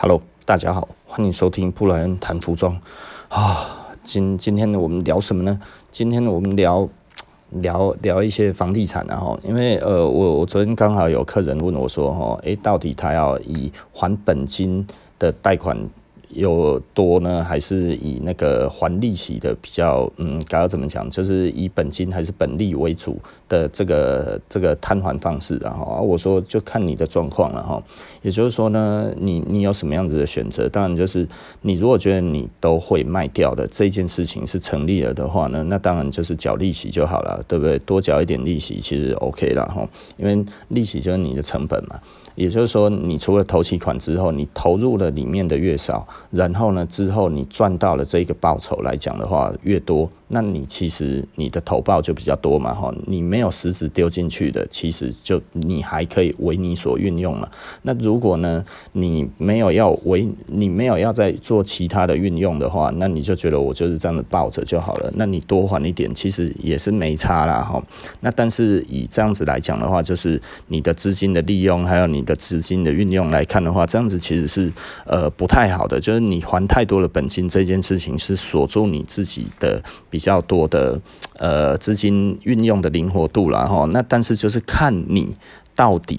Hello，大家好，欢迎收听布莱恩谈服装啊。今今天呢，我们聊什么呢？今天，我们聊 聊聊一些房地产，然后因为呃，我我昨天刚好有客人问我说，哈，诶，到底他要以还本金的贷款有多呢，还是以那个还利息的比较，嗯，该要怎么讲？就是以本金还是本利为主的这个这个摊还方式，然后啊，我说就看你的状况了哈。也就是说呢，你你有什么样子的选择？当然就是你如果觉得你都会卖掉的这件事情是成立了的话呢，那当然就是缴利息就好了，对不对？多缴一点利息其实 OK 了哈，因为利息就是你的成本嘛。也就是说，你除了投期款之后，你投入了里面的越少，然后呢，之后你赚到了这个报酬来讲的话越多，那你其实你的投报就比较多嘛，哈，你没有实质丢进去的，其实就你还可以为你所运用了。那如果呢，你没有要为你没有要再做其他的运用的话，那你就觉得我就是这样子抱着就好了。那你多还一点，其实也是没差啦，哈。那但是以这样子来讲的话，就是你的资金的利用还有你。的资金的运用来看的话，这样子其实是呃不太好的，就是你还太多的本金这件事情是锁住你自己的比较多的呃资金运用的灵活度了哈。那但是就是看你到底。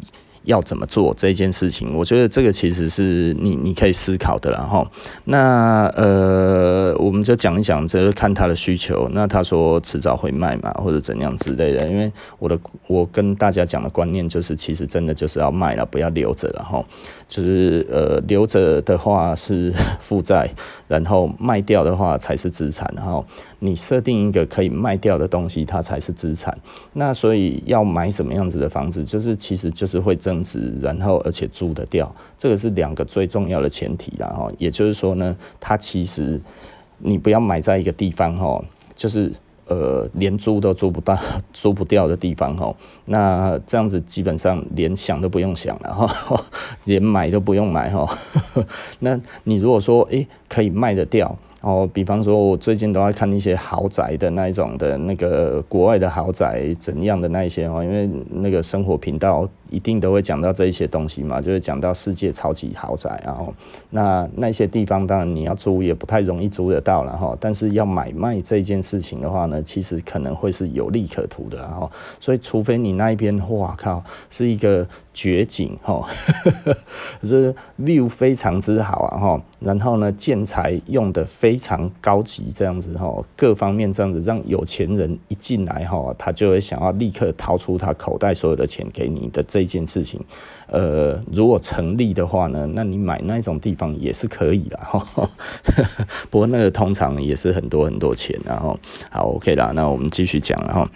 要怎么做这件事情？我觉得这个其实是你你可以思考的，然后那呃，我们就讲一讲，这个看他的需求。那他说迟早会卖嘛，或者怎样之类的。因为我的我跟大家讲的观念就是，其实真的就是要卖了，不要留着了哈。就是呃留着的话是负债，然后卖掉的话才是资产。然后你设定一个可以卖掉的东西，它才是资产。那所以要买什么样子的房子，就是其实就是会增值，然后而且租得掉，这个是两个最重要的前提啦哈。也就是说呢，它其实你不要买在一个地方哈，就是呃连租都租不到、租不掉的地方哈。那这样子基本上连想都不用想了哈，连买都不用买哈。那你如果说诶可以卖得掉。哦，比方说，我最近都在看一些豪宅的那一种的那个国外的豪宅怎样的那一些哦，因为那个生活频道一定都会讲到这一些东西嘛，就是讲到世界超级豪宅，然后那那些地方当然你要租也不太容易租得到了哈，但是要买卖这件事情的话呢，其实可能会是有利可图的哈，所以除非你那一边，哇靠，是一个。绝景哈，这 view 非常之好啊哈，然后呢，建材用的非常高级，这样子哈，各方面这样子，让有钱人一进来哈，他就会想要立刻掏出他口袋所有的钱给你的这这件事情，呃，如果成立的话呢，那你买那种地方也是可以的哈，不过那个通常也是很多很多钱，然后好 OK 啦，那我们继续讲然后。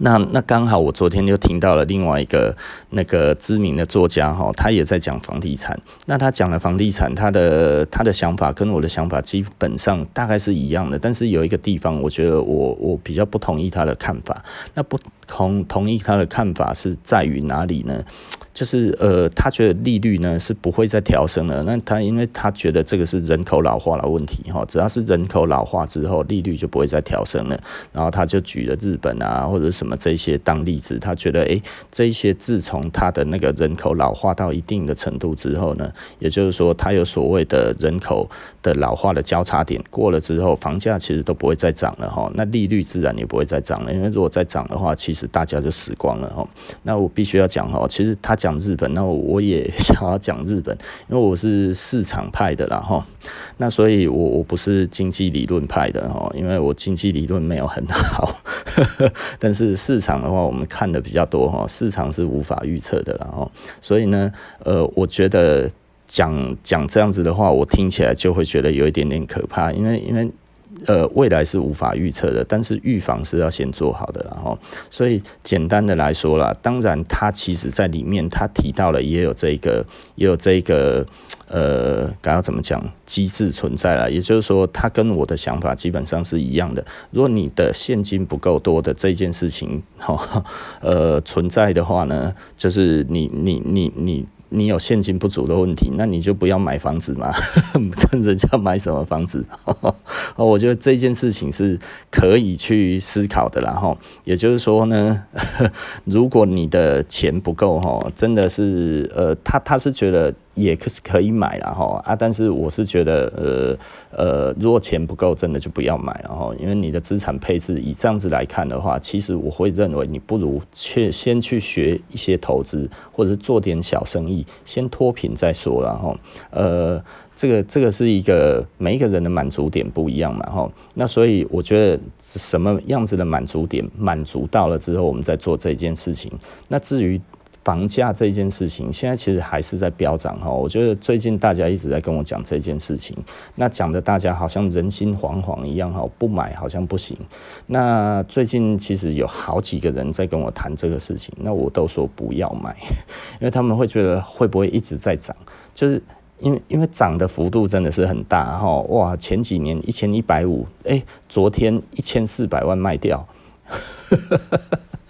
那那刚好，我昨天就听到了另外一个那个知名的作家哈，他也在讲房地产。那他讲了房地产，他的他的想法跟我的想法基本上大概是一样的，但是有一个地方，我觉得我我比较不同意他的看法。那不同同意他的看法是在于哪里呢？就是呃，他觉得利率呢是不会再调升了。那他因为他觉得这个是人口老化的问题哈，只要是人口老化之后，利率就不会再调升了。然后他就举了日本啊或者什么这些当例子，他觉得诶，这些自从他的那个人口老化到一定的程度之后呢，也就是说他有所谓的人口的老化的交叉点过了之后，房价其实都不会再涨了哈。那利率自然也不会再涨了，因为如果再涨的话，其实大家就死光了哈。那我必须要讲哈，其实他。讲日本，那我也想要讲日本，因为我是市场派的啦哈。那所以我我不是经济理论派的哈，因为我经济理论没有很好。但是市场的话，我们看的比较多哈，市场是无法预测的啦哈。所以呢，呃，我觉得讲讲这样子的话，我听起来就会觉得有一点点可怕，因为因为。呃，未来是无法预测的，但是预防是要先做好的，然后，所以简单的来说啦，当然他其实在里面他提到了也有这个，也有这个，呃，该要怎么讲机制存在了，也就是说，他跟我的想法基本上是一样的。如果你的现金不够多的这件事情，哈，呃，存在的话呢，就是你你你你。你有现金不足的问题，那你就不要买房子嘛，跟人家买什么房子？我觉得这件事情是可以去思考的啦。哈，也就是说呢，如果你的钱不够，哈，真的是，呃，他他是觉得也可是可以买了哈啊，但是我是觉得呃呃，如果钱不够，真的就不要买了哈，因为你的资产配置以这样子来看的话，其实我会认为你不如去先去学一些投资，或者是做点小生意，先脱贫再说了哈。呃，这个这个是一个每一个人的满足点不一样嘛哈，那所以我觉得什么样子的满足点满足到了之后，我们再做这件事情。那至于。房价这件事情，现在其实还是在飙涨哈。我觉得最近大家一直在跟我讲这件事情，那讲的大家好像人心惶惶一样哈，不买好像不行。那最近其实有好几个人在跟我谈这个事情，那我都说不要买，因为他们会觉得会不会一直在涨，就是因为因为涨的幅度真的是很大哈。哇，前几年一千一百五，哎，昨天一千四百万卖掉。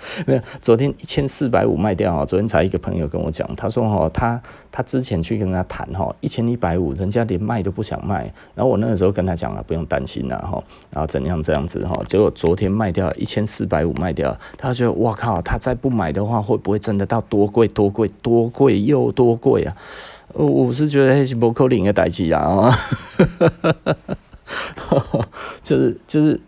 没有，昨天一千四百五卖掉哈。昨天才一个朋友跟我讲，他说哈，他他之前去跟他谈哈，一千一百五，人家连卖都不想卖。然后我那个时候跟他讲了，不用担心了哈，然后怎样这样子哈。结果昨天卖掉一千四百五卖掉，他觉得哇靠，他再不买的话，会不会真的到多贵多贵多贵又多贵啊？我是觉得还是不可能的代志啊，就是 就是。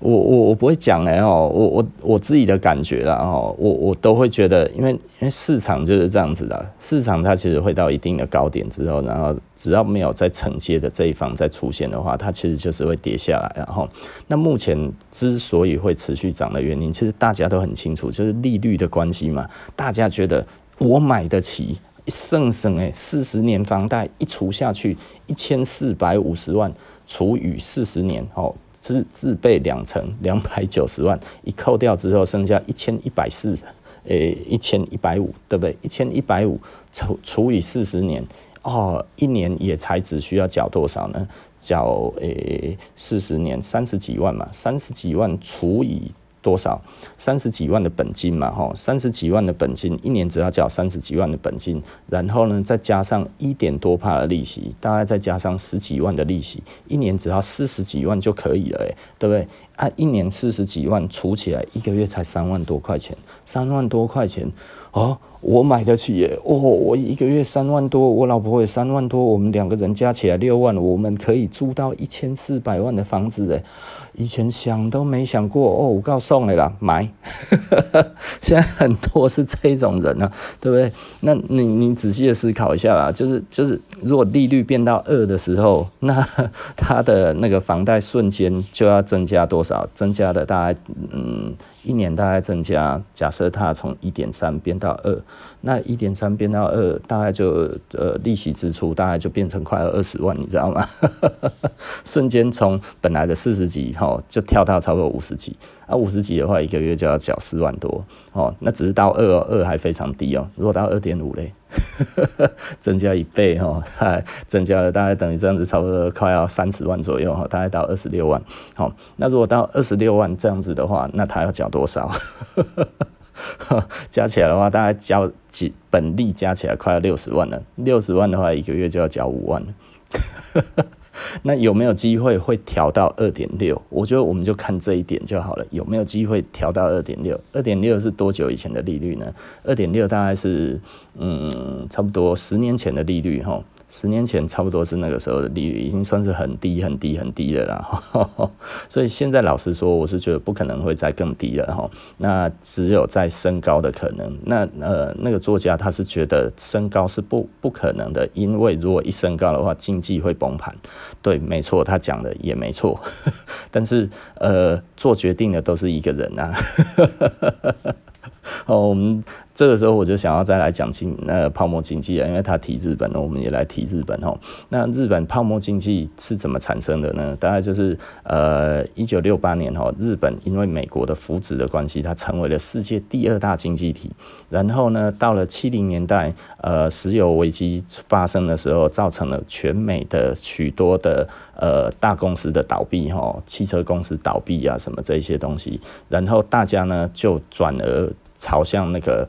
我我我不会讲哎哦，我我我自己的感觉啦哦，我我都会觉得，因为因为市场就是这样子的，市场它其实会到一定的高点之后，然后只要没有在承接的这一方再出现的话，它其实就是会跌下来。然后，那目前之所以会持续涨的原因，其实大家都很清楚，就是利率的关系嘛。大家觉得我买得起，省省哎，四十年房贷一除下去，一千四百五十万除以四十年哦。自自备两层两百九十万，一扣掉之后剩下一千一百四，诶，一千一百五，对不对？一千一百五除除以四十年，哦，一年也才只需要缴多少呢？缴诶四十年三十几万嘛，三十几万除以。多少？三十几万的本金嘛，吼，三十几万的本金，一年只要缴三十几万的本金，然后呢，再加上一点多帕的利息，大概再加上十几万的利息，一年只要四十几万就可以了，诶，对不对？啊，一年四十几万除起来，一个月才三万多块钱，三万多块钱，哦，我买得起耶，哦，我一个月三万多，我老婆也三万多，我们两个人加起来六万，我们可以租到一千四百万的房子，诶。以前想都没想过哦，我告诉你啦，买。现在很多是这种人啊，对不对？那你你仔细的思考一下啦，就是就是，如果利率变到二的时候，那 他的那个房贷瞬间就要增加多少？增加的大概嗯。一年大概增加，假设它从一点三变到二，那一点三变到二，大概就呃利息支出大概就变成快要二十万，你知道吗？瞬间从本来的四十几哈，就跳到差不多五十几，啊五十几的话，一个月就要缴四万多哦，那只是到二二还非常低哦，如果到二点五嘞？增加一倍哈，还增加了大概等于这样子，差不多快要三十万左右哈，大概到二十六万。好，那如果到二十六万这样子的话，那他要缴多少？加起来的话，大概交几本利加起来快要六十万了。六十万的话，一个月就要交五万。那有没有机会会调到二点六？我觉得我们就看这一点就好了。有没有机会调到二点六？二点六是多久以前的利率呢？二点六大概是嗯，差不多十年前的利率哈。十年前差不多是那个时候的利率，已经算是很低很低很低的了，所以现在老实说，我是觉得不可能会再更低了哈。那只有再升高的可能。那呃，那个作家他是觉得升高是不不可能的，因为如果一升高的话，经济会崩盘。对，没错，他讲的也没错。但是呃，做决定的都是一个人啊。哦，我们这个时候我就想要再来讲经那泡沫经济啊，因为他提日本，我们也来提日本哦。那日本泡沫经济是怎么产生的呢？大概就是呃，一九六八年哈，日本因为美国的扶植的关系，它成为了世界第二大经济体。然后呢，到了七零年代，呃，石油危机发生的时候，造成了全美的许多的呃大公司的倒闭哈，汽车公司倒闭啊，什么这些东西。然后大家呢就转而。朝向那个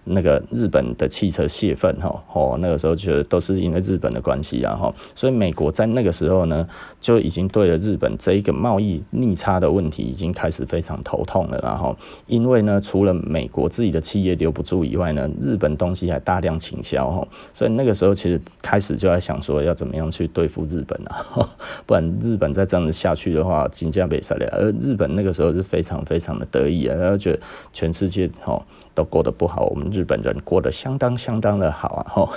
那个日本的汽车泄愤哈，哦，那个时候觉得都是因为日本的关系啊哈，所以美国在那个时候呢，就已经对了日本这一个贸易逆差的问题已经开始非常头痛了，然后因为呢，除了美国自己的企业留不住以外呢，日本东西还大量倾销哈，所以那个时候其实开始就在想说要怎么样去对付日本啊，不然日本再这样子下去的话，金价被杀了，而日本那个时候是非常非常的得意啊，然后觉得全世界哈都过得不好，我们日本人过得相当相当的好啊 哈，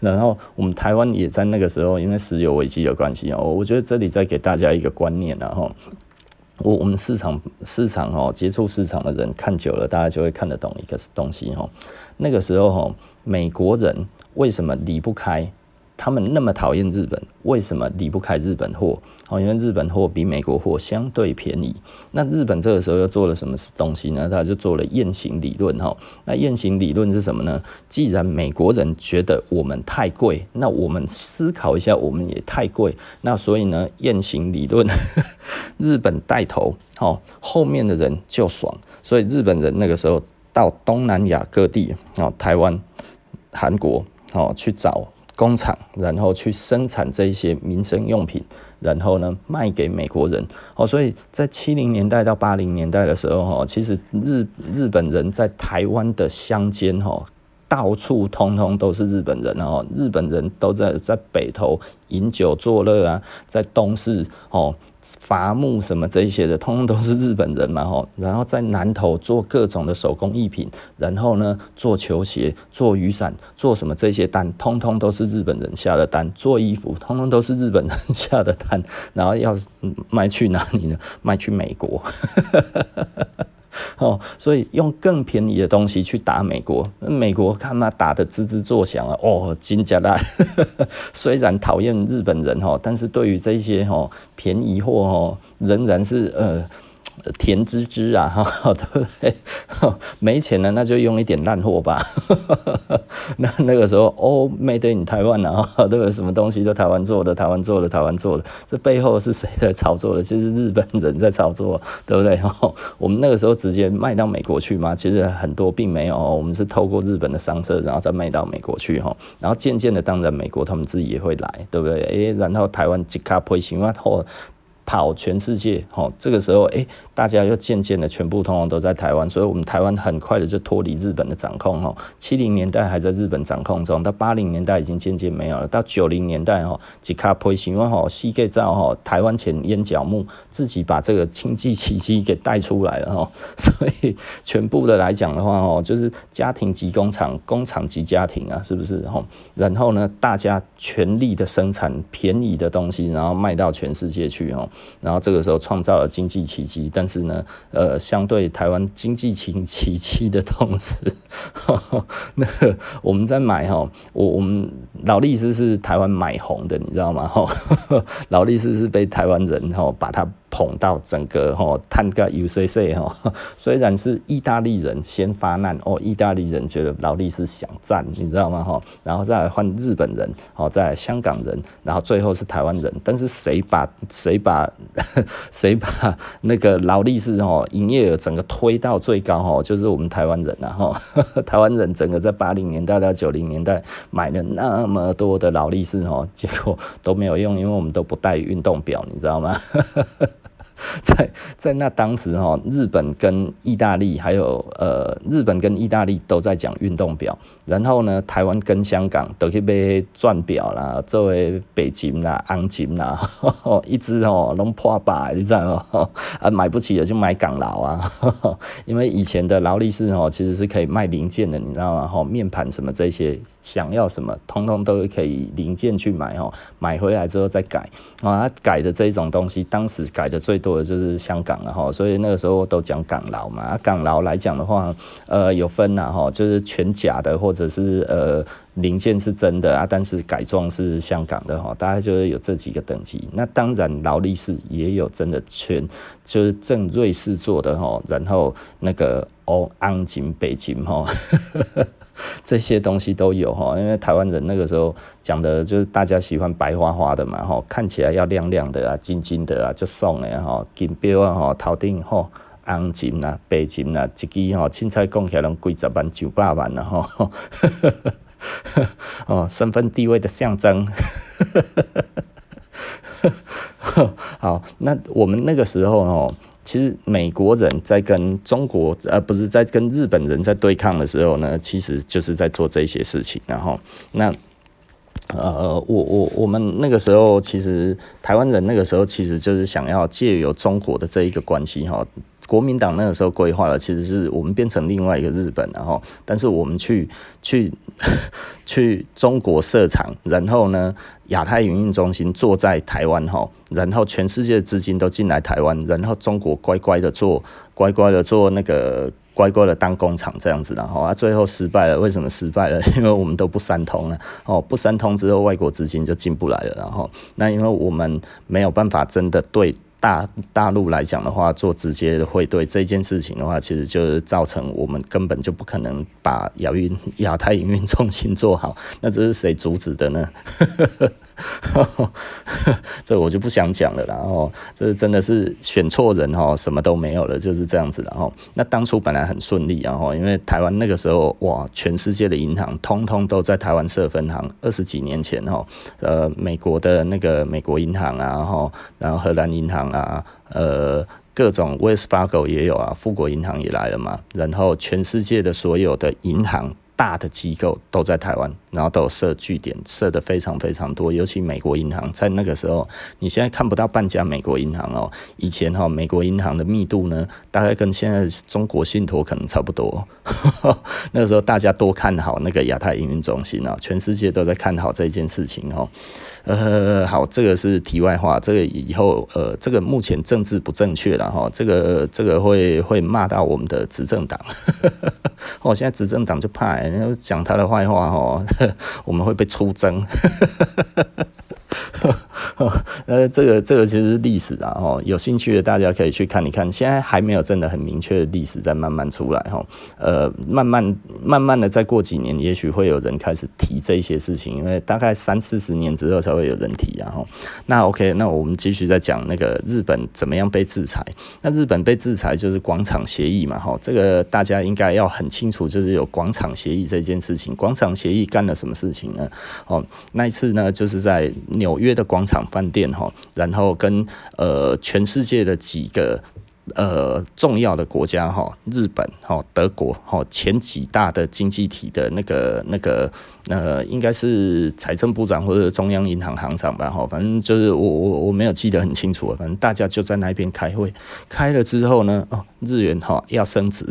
然后我们台湾也在那个时候因为石油危机的关系哦，我觉得这里再给大家一个观念啊哈。我我们市场市场哦，接触市场的人看久了，大家就会看得懂一个东西哈。那个时候哈，美国人为什么离不开？他们那么讨厌日本，为什么离不开日本货？哦，因为日本货比美国货相对便宜。那日本这个时候又做了什么东西呢？他就做了雁行理论哈。那雁行理论是什么呢？既然美国人觉得我们太贵，那我们思考一下，我们也太贵。那所以呢，雁行理论，日本带头，哦，后面的人就爽。所以日本人那个时候到东南亚各地，哦，台湾、韩国，哦，去找。工厂，然后去生产这些民生用品，然后呢，卖给美国人。哦，所以在七零年代到八零年代的时候，哈，其实日日本人在台湾的乡间，哈。到处通通都是日本人哦，日本人都在在北投饮酒作乐啊，在东市哦伐木什么这些的，通通都是日本人嘛吼。然后在南头做各种的手工艺品，然后呢做球鞋、做雨伞、做什么这些单，通通都是日本人下的单。做衣服，通通都是日本人下的单。然后要卖去哪里呢？卖去美国。哦，所以用更便宜的东西去打美国，美国看他打得吱吱作响啊！哦，真假的，虽然讨厌日本人哈，但是对于这些哈便宜货哈，仍然是呃。甜滋滋啊，哈，对不对？没钱了，那就用一点烂货吧。那那个时候，哦，Made in 台湾啊，都有？什么东西都台湾做的，台湾做的，台湾做的。这背后是谁在操作的？就是日本人在操作，对不对？我们那个时候直接卖到美国去吗？其实很多并没有，我们是透过日本的商车，然后再卖到美国去哈。然后渐渐的，当然美国他们自己也会来，对不对？诶，然后台湾即刻配型啊，后。跑全世界，吼，这个时候，诶，大家又渐渐的全部通通都在台湾，所以我们台湾很快的就脱离日本的掌控，吼。七零年代还在日本掌控中，到八零年代已经渐渐没有了，到九零年代，吼，吉卡普西湾，吼，西盖造，吼，台湾前烟角木自己把这个经济奇迹给带出来了，吼。所以全部的来讲的话，吼，就是家庭及工厂，工厂及家庭啊，是不是，吼？然后呢，大家全力的生产便宜的东西，然后卖到全世界去，吼。然后这个时候创造了经济奇迹，但是呢，呃，相对台湾经济奇奇迹的同时，那个我们在买哈，我我们劳力士是台湾买红的，你知道吗？哈，劳力士是被台湾人哈把它。捧到整个吼，探个 UCC 吼，虽然是意大利人先发难哦，意大利人觉得劳力士想占，你知道吗？吼，然后再来换日本人，哦，再来香港人，然后最后是台湾人。但是谁把谁把 谁把那个劳力士吼营业额整个推到最高吼，就是我们台湾人啊吼，台湾人整个在八零年代到九零年代买了那么多的劳力士吼，结果都没有用，因为我们都不带运动表，你知道吗？在在那当时哈，日本跟意大利还有呃，日本跟意大利都在讲运动表，然后呢，台湾跟香港都去买钻表啦，作为北京啦、昂金啦，一只哦拢破百，你知道吗？啊，买不起的就买港劳啊，因为以前的劳力士哦，其实是可以卖零件的，你知道吗？哈，面盘什么这些，想要什么，通通都可以零件去买哦，买回来之后再改啊，改的这种东西，当时改的最。多的就是香港了哈，所以那个时候都讲港劳嘛。港劳来讲的话，呃，有分呐哈，就是全假的，或者是呃零件是真的啊，但是改装是香港的哈。大概就是有这几个等级。那当然劳力士也有真的全，就是正瑞士做的哈，然后那个欧安金北京哈。这些东西都有哈，因为台湾人那个时候讲的就是大家喜欢白花花的嘛哈，看起来要亮亮的啊，金金的啊，就送了哈，金表啊哈，头顶哈，红金啊、白金啊，一支吼凊彩讲起来拢几十万、九百万了吼。哦，身份地位的象征。好，那我们那个时候哦，其实美国人在跟中国，呃，不是在跟日本人在对抗的时候呢，其实就是在做这些事情，然后那。呃，我我我们那个时候，其实台湾人那个时候，其实就是想要借由中国的这一个关系哈，国民党那个时候规划了，其实是我们变成另外一个日本，然后，但是我们去去 去中国设厂，然后呢，亚太营运中心坐在台湾哈，然后全世界的资金都进来台湾，然后中国乖乖的做，乖乖的做那个。乖乖的当工厂这样子，然后啊，最后失败了。为什么失败了？因为我们都不三通了。哦，不三通之后，外国资金就进不来了。然后，那因为我们没有办法真的对大大陆来讲的话，做直接的汇兑这件事情的话，其实就是造成我们根本就不可能把亚运亚太营运中心做好。那这是谁阻止的呢？这我就不想讲了，然后这真的是选错人哈，什么都没有了，就是这样子。然后那当初本来很顺利，然后因为台湾那个时候哇，全世界的银行通通都在台湾设分行。二十几年前哈，呃，美国的那个美国银行啊，哈，然后荷兰银行啊，呃，各种 Wells Fargo 也有啊，富国银行也来了嘛。然后全世界的所有的银行大的机构都在台湾。然后都有设据点，设的非常非常多，尤其美国银行在那个时候，你现在看不到半家美国银行哦。以前哈，美国银行的密度呢，大概跟现在中国信托可能差不多。那个时候大家都看好那个亚太营运中心啊，全世界都在看好这件事情哦。呃，好，这个是题外话，这个以后呃，这个目前政治不正确了哈，这个这个会会骂到我们的执政党。哦，现在执政党就怕讲他的坏话哈。我们会被出征。呃，这个这个其实是历史啊，哈，有兴趣的大家可以去看一看。现在还没有真的很明确的历史在慢慢出来，哈，呃，慢慢慢慢的再过几年，也许会有人开始提这些事情，因为大概三四十年之后才会有人提，然后，那 OK，那我们继续再讲那个日本怎么样被制裁。那日本被制裁就是广场协议嘛，哈，这个大家应该要很清楚，就是有广场协议这件事情。广场协议干了什么事情呢？哦，那一次呢，就是在纽约的广场饭店哈，然后跟呃全世界的几个呃重要的国家哈，日本哈、德国哈前几大的经济体的那个那个。呃，应该是财政部长或者中央银行行长吧，哈，反正就是我我我没有记得很清楚，反正大家就在那边开会，开了之后呢，哦，日元哈要升值，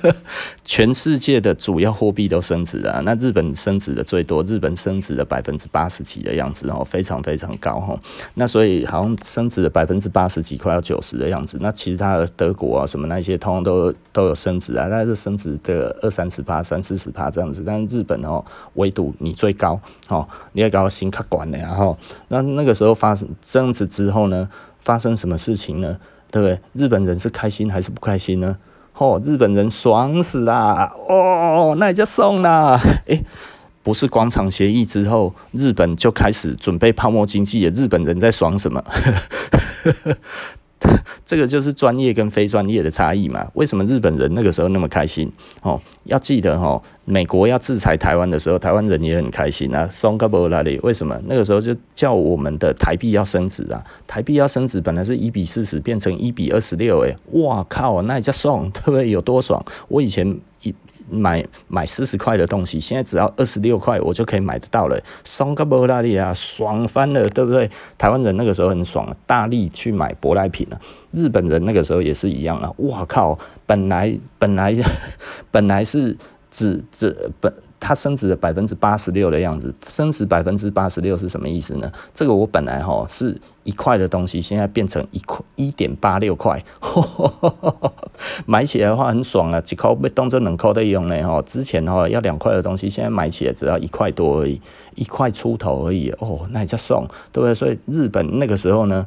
全世界的主要货币都升值了，那日本升值的最多，日本升值了百分之八十几的样子，哦，非常非常高哈，那所以好像升值了百分之八十几，快要九十的样子，那其他的德国啊什么那些通通都都有升值啊，但是升值的二三十趴、三四十趴这样子，但是日本哦度你最高哦，你也搞新卡管的，然后那那个时候发生这样子之后呢，发生什么事情呢？对不对？日本人是开心还是不开心呢？哦，日本人爽死啦！哦，那也就送啦！诶，不是广场协议之后，日本就开始准备泡沫经济了。日本人在爽什么？这个就是专业跟非专业的差异嘛？为什么日本人那个时候那么开心？哦，要记得哦，美国要制裁台湾的时候，台湾人也很开心啊。松嘎波那里为什么那个时候就叫我们的台币要升值啊？台币要升值，本来是一比四十变成一比二十六，诶，哇靠，那也叫爽，对不对？有多爽？我以前一。买买四十块的东西，现在只要二十六块，我就可以买得到了。爽个不拉利啊，爽翻了，对不对？台湾人那个时候很爽，大力去买舶来品了。日本人那个时候也是一样啊。哇靠，本来本来 本来是只只本。它升值了百分之八十六的样子，升值百分之八十六是什么意思呢？这个我本来哈是一块的东西，现在变成一块一点八六块，买起来的话很爽啊，几块被当做两块在用呢哈。之前哈要两块的东西，现在买起来只要一块多而已，一块出头而已哦，那也叫爽，对不对？所以日本那个时候呢。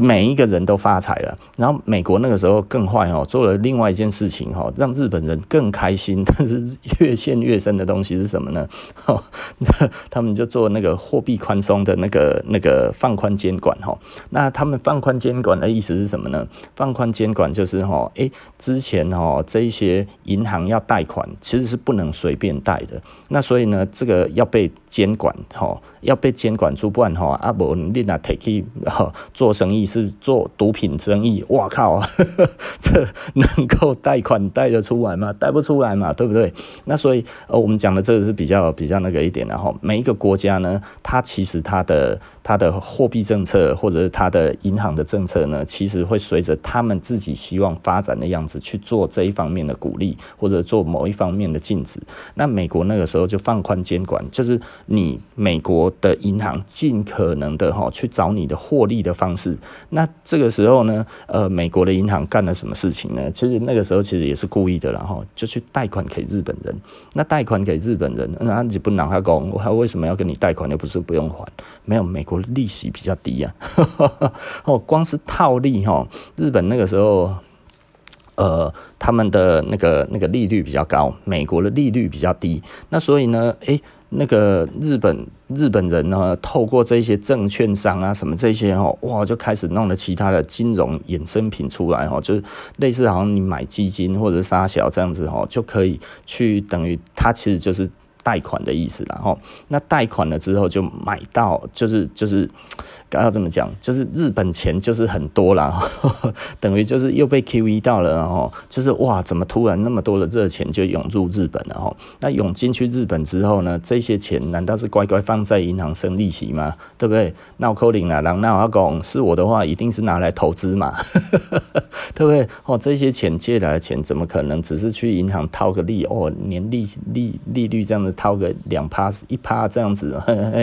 每一个人都发财了。然后美国那个时候更坏哦，做了另外一件事情哦，让日本人更开心，但是越陷越深的东西是什么呢？哦 他们就做那个货币宽松的那个那个放宽监管哦。那他们放宽监管的意思是什么呢？放宽监管就是哦，诶，之前哦这一些银行要贷款其实是不能随便贷的。那所以呢，这个要被监管哦，要被监管住，不然哈，阿伯你那 take 做生意是做毒品生意，哇靠，这能够贷款贷得出来吗？贷不出来嘛，对不对？那所以呃，我们讲的这个是比较比较那个一点的哈。每一个国家呢，它其实它的它的货币政策或者是它的银行的政策呢，其实会随着他们自己希望发展的样子去做这一方面的鼓励，或者做某一方面的禁止。那美国那个时候就放宽监管，就是你美国的银行尽可能的哈去找你的获利的方式。那这个时候呢，呃，美国的银行干了什么事情呢？其实那个时候其实也是故意的，然后就去贷款给日本人。那贷款给日本人，那你不拿他讲，我还为什么要跟你贷款？又不是不用还。没有，美国利息比较低啊。哦，光是套利哈，日本那个时候，呃，他们的那个那个利率比较高，美国的利率比较低。那所以呢，诶。那个日本日本人呢，透过这些证券商啊，什么这些哦，哇，就开始弄了其他的金融衍生品出来哦，就是类似好像你买基金或者沙小这样子哦，就可以去等于它其实就是。贷款的意思，然后那贷款了之后就买到，就是就是刚刚这么讲，就是日本钱就是很多啦，等于就是又被 QE 到了，然后就是哇，怎么突然那么多的热钱就涌入日本了？哈，那涌进去日本之后呢，这些钱难道是乖乖放在银行生利息吗？对不对？那我扣零啊，然后那我要讲是我的话，一定是拿来投资嘛，对不对？哦，这些钱借来的钱怎么可能只是去银行套个利？哦，年利利利率这样的。掏个两趴一趴这样子，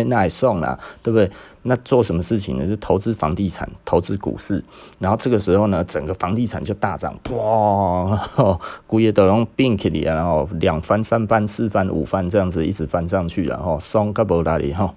那也送了，对不对？那做什么事情呢？就投资房地产，投资股市。然后这个时候呢，整个房地产就大涨，哇，股也都用并起来，然后两翻、三翻、四翻、五翻这样子一直翻上去，然后送个不拉里哈。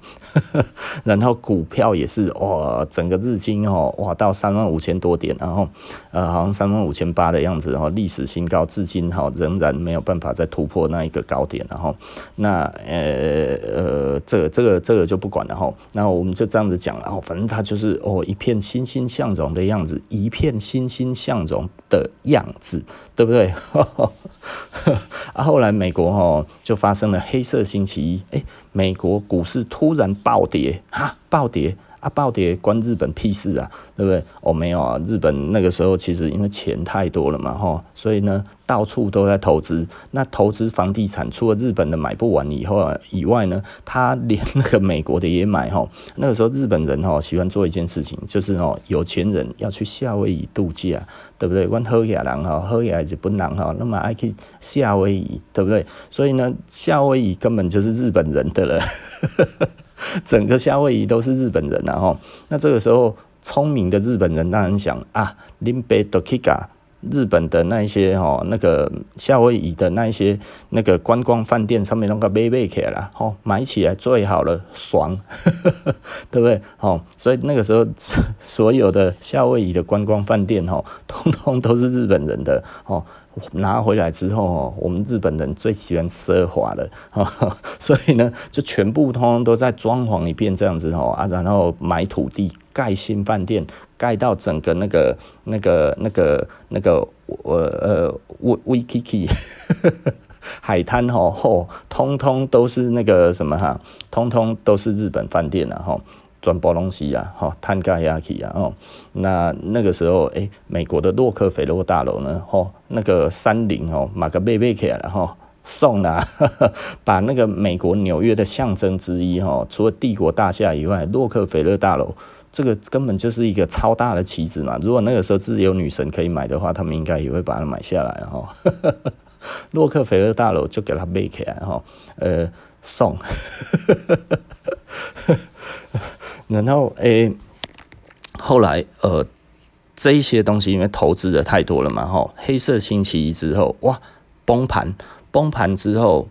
然后股票也是哇，整个日经哦，哇到三万五千多点，然后呃好像三万五千八的样子，然后历史新高，至今哈仍然没有办法再突破那一个高点，然后那呃呃这个这个这个就不管了哈。然后我们就在这样子讲，然后反正他就是哦一片欣欣向荣的样子，一片欣欣向荣的样子，对不对？啊，后来美国哦就发生了黑色星期一，哎，美国股市突然暴跌啊，暴跌。啊，暴跌关日本屁事啊，对不对？哦，没有啊，日本那个时候其实因为钱太多了嘛，吼，所以呢，到处都在投资。那投资房地产，除了日本的买不完以后啊以外呢，他连那个美国的也买，吼。那个时候日本人吼喜欢做一件事情，就是哦，有钱人要去夏威夷度假，对不对？阮好野人哈，好野日本人哈，那么爱去夏威夷，对不对？所以呢，夏威夷根本就是日本人的了。整个夏威夷都是日本人，然后那这个时候聪明的日本人当然想啊，林北多基嘎。日本的那一些哦，那个夏威夷的那一些那个观光饭店上面那个买买起来了，哦，买起来最好了，爽，对不对？哦，所以那个时候所有的夏威夷的观光饭店哦，通通都是日本人的哦。拿回来之后哦，我们日本人最喜欢奢华了，所以呢，就全部通通都在装潢一遍这样子哦啊，然后买土地盖新饭店。盖到整个那个、那个、那个、那个，呃呃，威威基基海滩吼吼，通通都是那个什么哈，通通都是日本饭店啊吼，全部东西啊吼，摊盖下去啊吼，那那个时候诶、美国的洛克菲勒大楼呢吼，那个山林吼，马个贝贝起来了吼，送啦，把那个美国纽约的象征之一哈，除了帝国大厦以外，洛克菲勒大楼。这个根本就是一个超大的棋子嘛！如果那个时候自由女神可以买的话，他们应该也会把它买下来哈。洛克菲勒大楼就给它背起来哈，呃，送。然后诶，后来呃，这一些东西因为投资的太多了嘛哈，黑色星期一之后哇，崩盘，崩盘之后，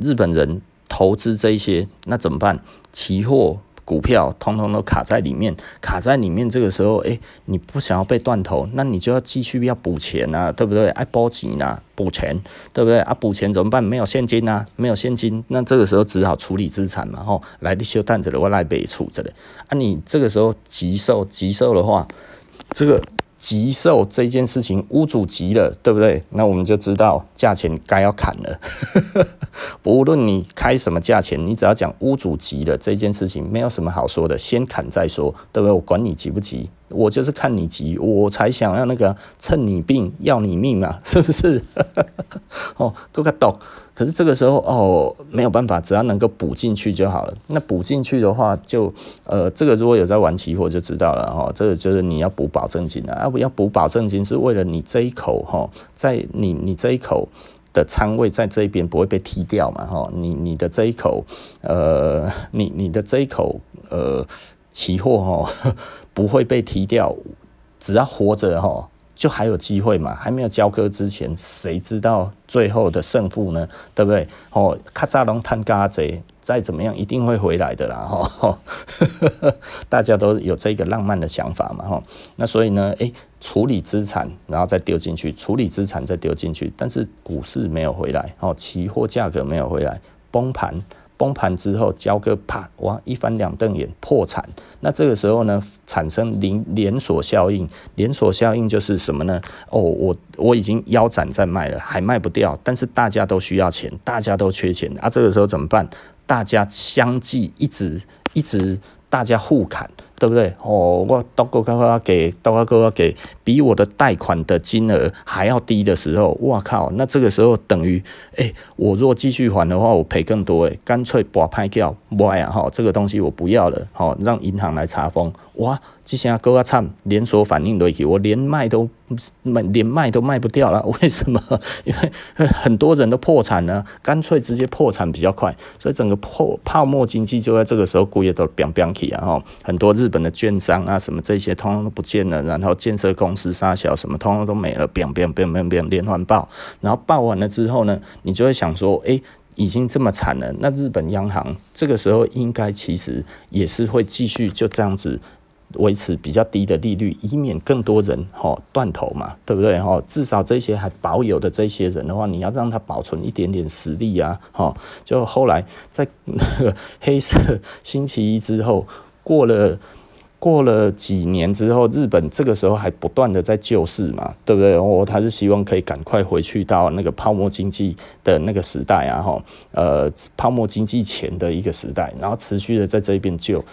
日本人投资这一些那怎么办？期货。股票通通都卡在里面，卡在里面。这个时候，哎，你不想要被断头，那你就要继续要补钱啊，对不对？爱波及呐，补钱，对不对？啊，补钱怎么办？没有现金啊，没有现金，那这个时候只好处理资产嘛，吼，来你修蛋子的，我来备处着的。啊，你这个时候急售，急售的话，这个。急售这件事情，屋主急了，对不对？那我们就知道价钱该要砍了。不论你开什么价钱，你只要讲屋主急了这件事情，没有什么好说的，先砍再说，对不对？我管你急不急，我就是看你急，我才想要那个趁你病要你命嘛，是不是？哦，都个懂。可是这个时候哦，没有办法，只要能够补进去就好了。那补进去的话就，呃，这个如果有在玩期货就知道了哈、哦。这个就是你要补保证金啊，要不要补保证金是为了你这一口哈、哦，在你你这一口的仓位在这一边不会被踢掉嘛哈、哦。你你的这一口呃，你你的这一口呃期货哈 不会被踢掉，只要活着哈。就还有机会嘛？还没有交割之前，谁知道最后的胜负呢？对不对？哦，卡扎隆探嘎贼，再怎么样一定会回来的啦！哈，大家都有这个浪漫的想法嘛！哈，那所以呢，诶，处理资产，然后再丢进去，处理资产再丢进去，但是股市没有回来，哦，期货价格没有回来，崩盘。崩盘之后，交割啪哇一翻两瞪眼破产，那这个时候呢，产生连连锁效应，连锁效应就是什么呢？哦，我我已经腰斩在卖了，还卖不掉，但是大家都需要钱，大家都缺钱啊，这个时候怎么办？大家相继一直一直大家互砍。对不对？哦，我刀哥哥要给刀哥哥要给比我的贷款的金额还要低的时候，哇靠！那这个时候等于，哎，我如果继续还的话，我赔更多哎，干脆把拍掉，不爱啊哈，这个东西我不要了，好，让银行来查封，哇！之前哥啊唱连锁反应都起，我连卖都卖，连卖都卖不掉了。为什么？因为很多人都破产了，干脆直接破产比较快。所以整个破泡沫经济就在这个时候，股也都飙飙起啊！哈，很多日本的券商啊，什么这些通通都不见了，然后建设公司杀小什么通通都没了，飙飙飙飙飙连环爆。然后爆完了之后呢，你就会想说，诶，已经这么惨了，那日本央行这个时候应该其实也是会继续就这样子。维持比较低的利率，以免更多人哈断头嘛，对不对哈？至少这些还保有的这些人的话，你要让他保存一点点实力啊，哈。就后来在那个 黑色星期一之后，过了过了几年之后，日本这个时候还不断的在救市嘛，对不对？哦，他是希望可以赶快回去到那个泡沫经济的那个时代啊，哈，呃，泡沫经济前的一个时代，然后持续的在这边救。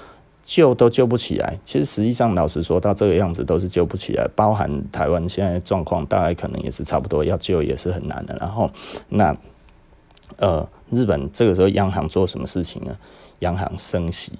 救都救不起来，其实实际上老实说，到这个样子都是救不起来。包含台湾现在状况，大概可能也是差不多，要救也是很难的。然后，那呃，日本这个时候央行做什么事情呢？央行升息，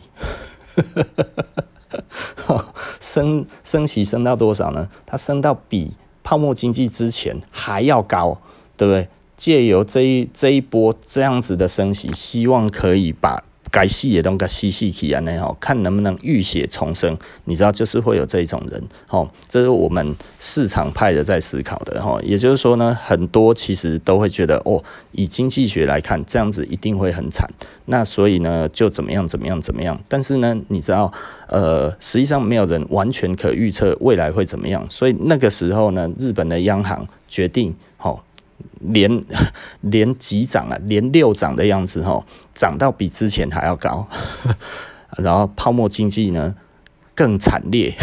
升升息升到多少呢？它升到比泡沫经济之前还要高，对不对？借由这一这一波这样子的升息，希望可以把。该死的东西死死去啊！那看能不能浴血重生？你知道，就是会有这一种人，吼，这是我们市场派的在思考的，吼。也就是说呢，很多其实都会觉得，哦，以经济学来看，这样子一定会很惨。那所以呢，就怎么样怎么样怎么样。但是呢，你知道，呃，实际上没有人完全可预测未来会怎么样。所以那个时候呢，日本的央行决定，连 连几涨啊，连六涨的样子吼，涨到比之前还要高，然后泡沫经济呢更惨烈。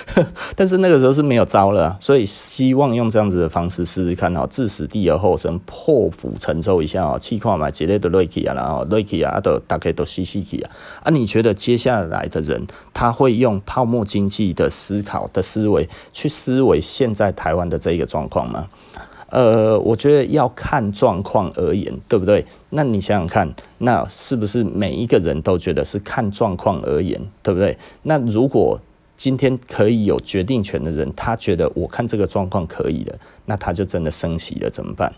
但是那个时候是没有招了，所以希望用这样子的方式试试看哦，置死地而后生，破釜沉舟一下哦，气矿买几类的瑞奇啊，然后瑞奇啊都大概都吸吸起啊。啊，你觉得接下来的人他会用泡沫经济的思考的思维去思维现在台湾的这个状况吗？呃，我觉得要看状况而言，对不对？那你想想看，那是不是每一个人都觉得是看状况而言，对不对？那如果今天可以有决定权的人，他觉得我看这个状况可以的，那他就真的升息了，怎么办？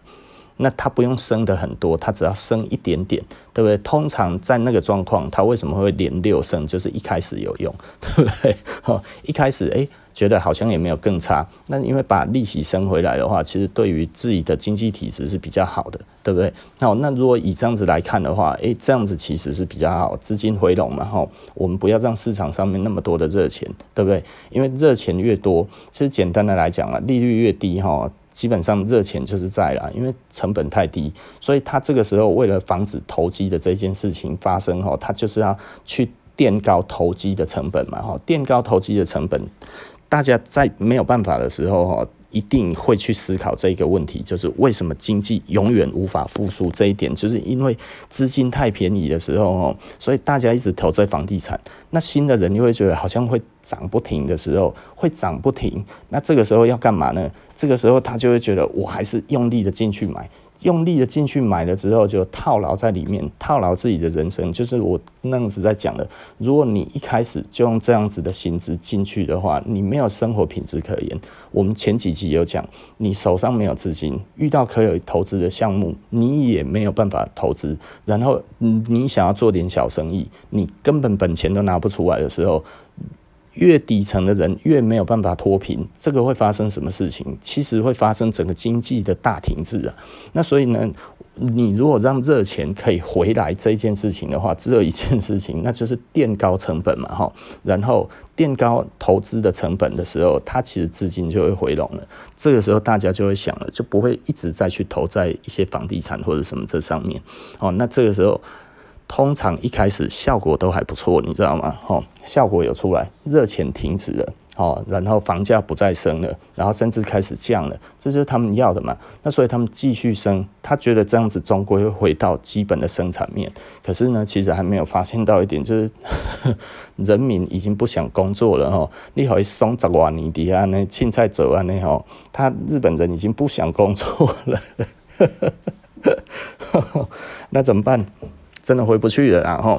那他不用升的很多，他只要升一点点，对不对？通常在那个状况，他为什么会连六升？就是一开始有用，对不对？哦，一开始诶，觉得好像也没有更差。那因为把利息升回来的话，其实对于自己的经济体质是比较好的，对不对？好，那如果以这样子来看的话，诶，这样子其实是比较好，资金回笼嘛，哈，我们不要让市场上面那么多的热钱，对不对？因为热钱越多，其实简单的来讲啊，利率越低，哈。基本上热钱就是在了，因为成本太低，所以他这个时候为了防止投机的这件事情发生哈，他就是要去垫高投机的成本嘛哈，垫高投机的成本，大家在没有办法的时候哈。一定会去思考这个问题，就是为什么经济永远无法复苏？这一点就是因为资金太便宜的时候哦，所以大家一直投在房地产。那新的人又会觉得好像会涨不停的时候，会涨不停。那这个时候要干嘛呢？这个时候他就会觉得我还是用力的进去买。用力的进去买了之后，就套牢在里面，套牢自己的人生。就是我那样子在讲的，如果你一开始就用这样子的薪资进去的话，你没有生活品质可言。我们前几集有讲，你手上没有资金，遇到可有投资的项目，你也没有办法投资。然后你想要做点小生意，你根本本钱都拿不出来的时候。越底层的人越没有办法脱贫，这个会发生什么事情？其实会发生整个经济的大停滞啊。那所以呢，你如果让热钱可以回来这一件事情的话，只有一件事情，那就是垫高成本嘛，哈。然后垫高投资的成本的时候，它其实资金就会回笼了。这个时候大家就会想了，就不会一直再去投在一些房地产或者什么这上面。哦，那这个时候。通常一开始效果都还不错，你知道吗？吼，效果有出来，热钱停止了，哦，然后房价不再升了，然后甚至开始降了，这就是他们要的嘛。那所以他们继续升，他觉得这样子终归会回到基本的生产面。可是呢，其实还没有发现到一点，就是 人民已经不想工作了，哦，你好，松十万年底下那青菜走啊，那哦，他日本人已经不想工作了，那怎么办？真的回不去了，然后，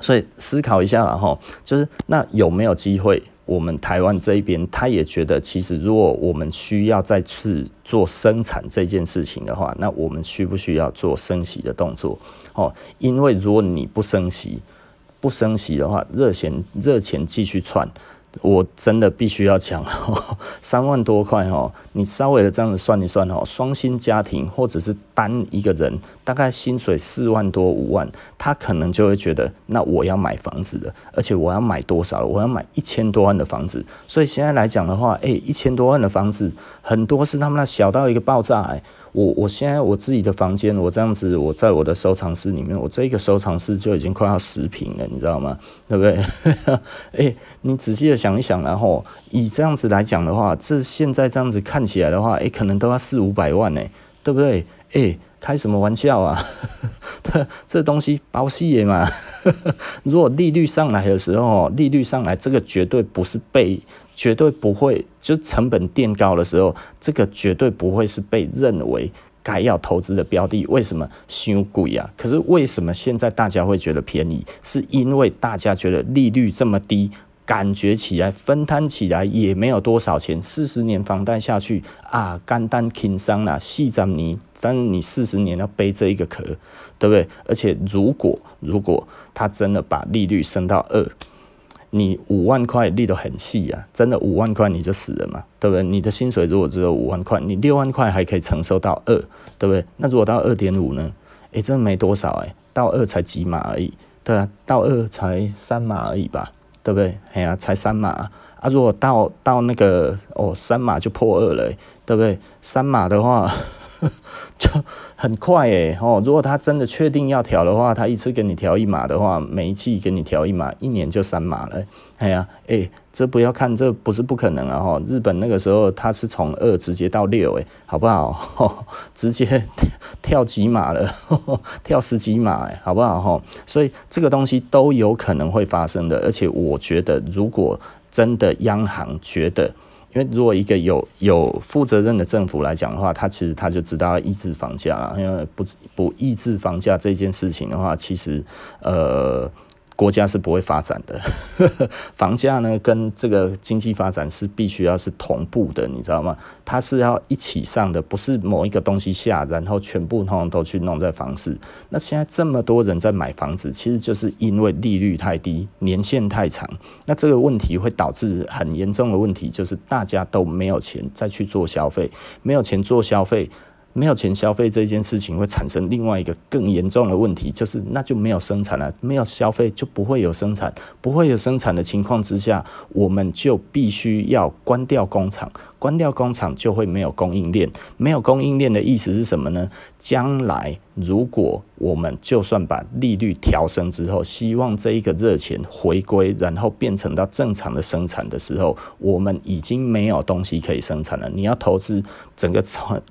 所以思考一下，然后就是那有没有机会，我们台湾这一边他也觉得，其实如果我们需要再次做生产这件事情的话，那我们需不需要做升息的动作？哦，因为如果你不升息，不升息的话，热钱热钱继续窜。我真的必须要讲，三万多块哦，你稍微的这样子算一算哦，双薪家庭或者是单一个人，大概薪水四万多五万，他可能就会觉得，那我要买房子的，而且我要买多少？我要买一千多万的房子。所以现在来讲的话，诶，一千多万的房子，很多是他们那小到一个爆炸诶。我我现在我自己的房间，我这样子，我在我的收藏室里面，我这个收藏室就已经快要十平了，你知道吗？对不对？诶、你仔细的想一想，然后以这样子来讲的话，这现在这样子看起来的话，诶、可能都要四五百万呢，对不对？诶、开什么玩笑啊？这这东西包戏嘛。如果利率上来的时候，利率上来，这个绝对不是被。绝对不会，就成本垫高的时候，这个绝对不会是被认为该要投资的标的。为什么？太贵啊！可是为什么现在大家会觉得便宜？是因为大家觉得利率这么低，感觉起来分摊起来也没有多少钱。四十年房贷下去啊，肝胆轻松啦，细张你，但是你四十年要背这一个壳，对不对？而且如果如果他真的把利率升到二。你五万块利得很细啊，真的五万块你就死了嘛，对不对？你的薪水如果只有五万块，你六万块还可以承受到二，对不对？那如果到二点五呢？诶，真的没多少诶，到二才几码而已，对啊，到二才三码而已吧，对不对？哎呀，才三码啊，如果到到那个哦三码就破二了，对不对？三码的话。就很快诶，哦，如果他真的确定要调的话，他一次给你调一码的话，每一季给你调一码，一年就三码了。哎呀，诶，这不要看，这不是不可能啊！哈，日本那个时候他是从二直接到六，诶，好不好？直接跳几码了，跳十几码，诶，好不好？哈，所以这个东西都有可能会发生的，而且我觉得，如果真的央行觉得。因为如果一个有有负责任的政府来讲的话，他其实他就知道抑制房价了，因为不不抑制房价这件事情的话，其实呃国家是不会发展的。房价呢，跟这个经济发展是必须要是同步的，你知道吗？它是要一起上的，不是某一个东西下，然后全部通通都去弄在房市。那现在这么多人在买房子，其实就是因为利率太低，年限太长。那这个问题会导致很严重的问题，就是大家都没有钱再去做消费，没有钱做消费。没有钱消费这件事情会产生另外一个更严重的问题，就是那就没有生产了，没有消费就不会有生产，不会有生产的情况之下，我们就必须要关掉工厂，关掉工厂就会没有供应链，没有供应链的意思是什么呢？将来如果我们就算把利率调升之后，希望这一个热钱回归，然后变成到正常的生产的时候，我们已经没有东西可以生产了。你要投资整个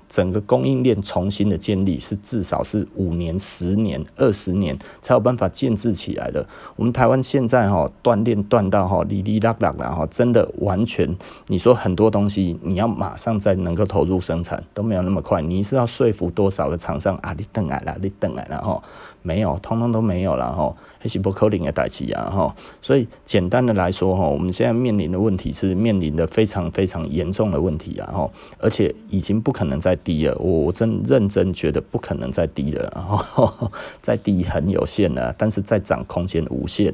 整个供应链重新的建立，是至少是五年、十年、二十年才有办法建制起来的。我们台湾现在哈断链断到哈哩哩啦啦啦哈，真的完全你说很多东西，你要马上再能够投入生产都没有那么快。你是要说服多少个厂商啊？你等啊来，你等来了。然后没有，通通都没有了哈，还是不可能的代志啊哈。所以简单的来说哈，我们现在面临的问题是面临的非常非常严重的问题啊哈，而且已经不可能再低了。我我真认真觉得不可能再低了，然 后再低很有限了，但是再涨空间无限。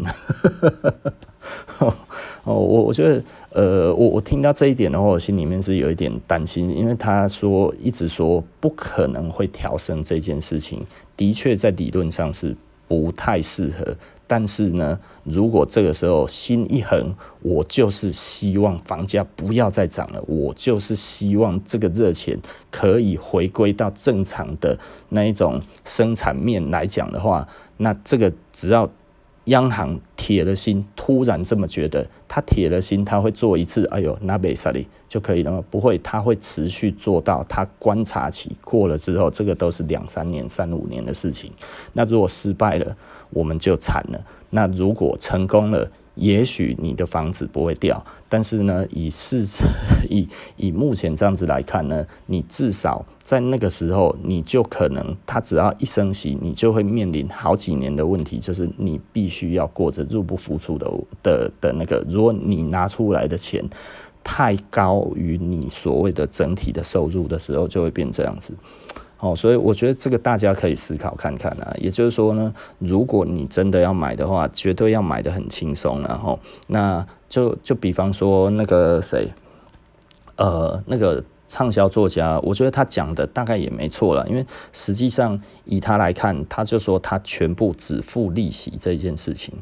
哦，我我觉得，呃，我我听到这一点的话，我心里面是有一点担心，因为他说一直说不可能会调升这件事情，的确在理论上是不太适合。但是呢，如果这个时候心一横，我就是希望房价不要再涨了，我就是希望这个热钱可以回归到正常的那一种生产面来讲的话，那这个只要。央行铁了心，突然这么觉得，他铁了心，他会做一次，哎呦，那没啥哩就可以了吗？不会，他会持续做到，他观察期过了之后，这个都是两三年、三五年的事情。那如果失败了，我们就惨了。那如果成功了，也许你的房子不会掉，但是呢，以市 以 以目前这样子来看呢，你至少在那个时候，你就可能，他只要一升息，你就会面临好几年的问题，就是你必须要过着入不敷出的的的那个，如果你拿出来的钱太高于你所谓的整体的收入的时候，就会变这样子。哦，所以我觉得这个大家可以思考看看啊。也就是说呢，如果你真的要买的话，绝对要买的很轻松，然后那就就比方说那个谁，呃，那个畅销作家，我觉得他讲的大概也没错了，因为实际上以他来看，他就说他全部只付利息这件事情。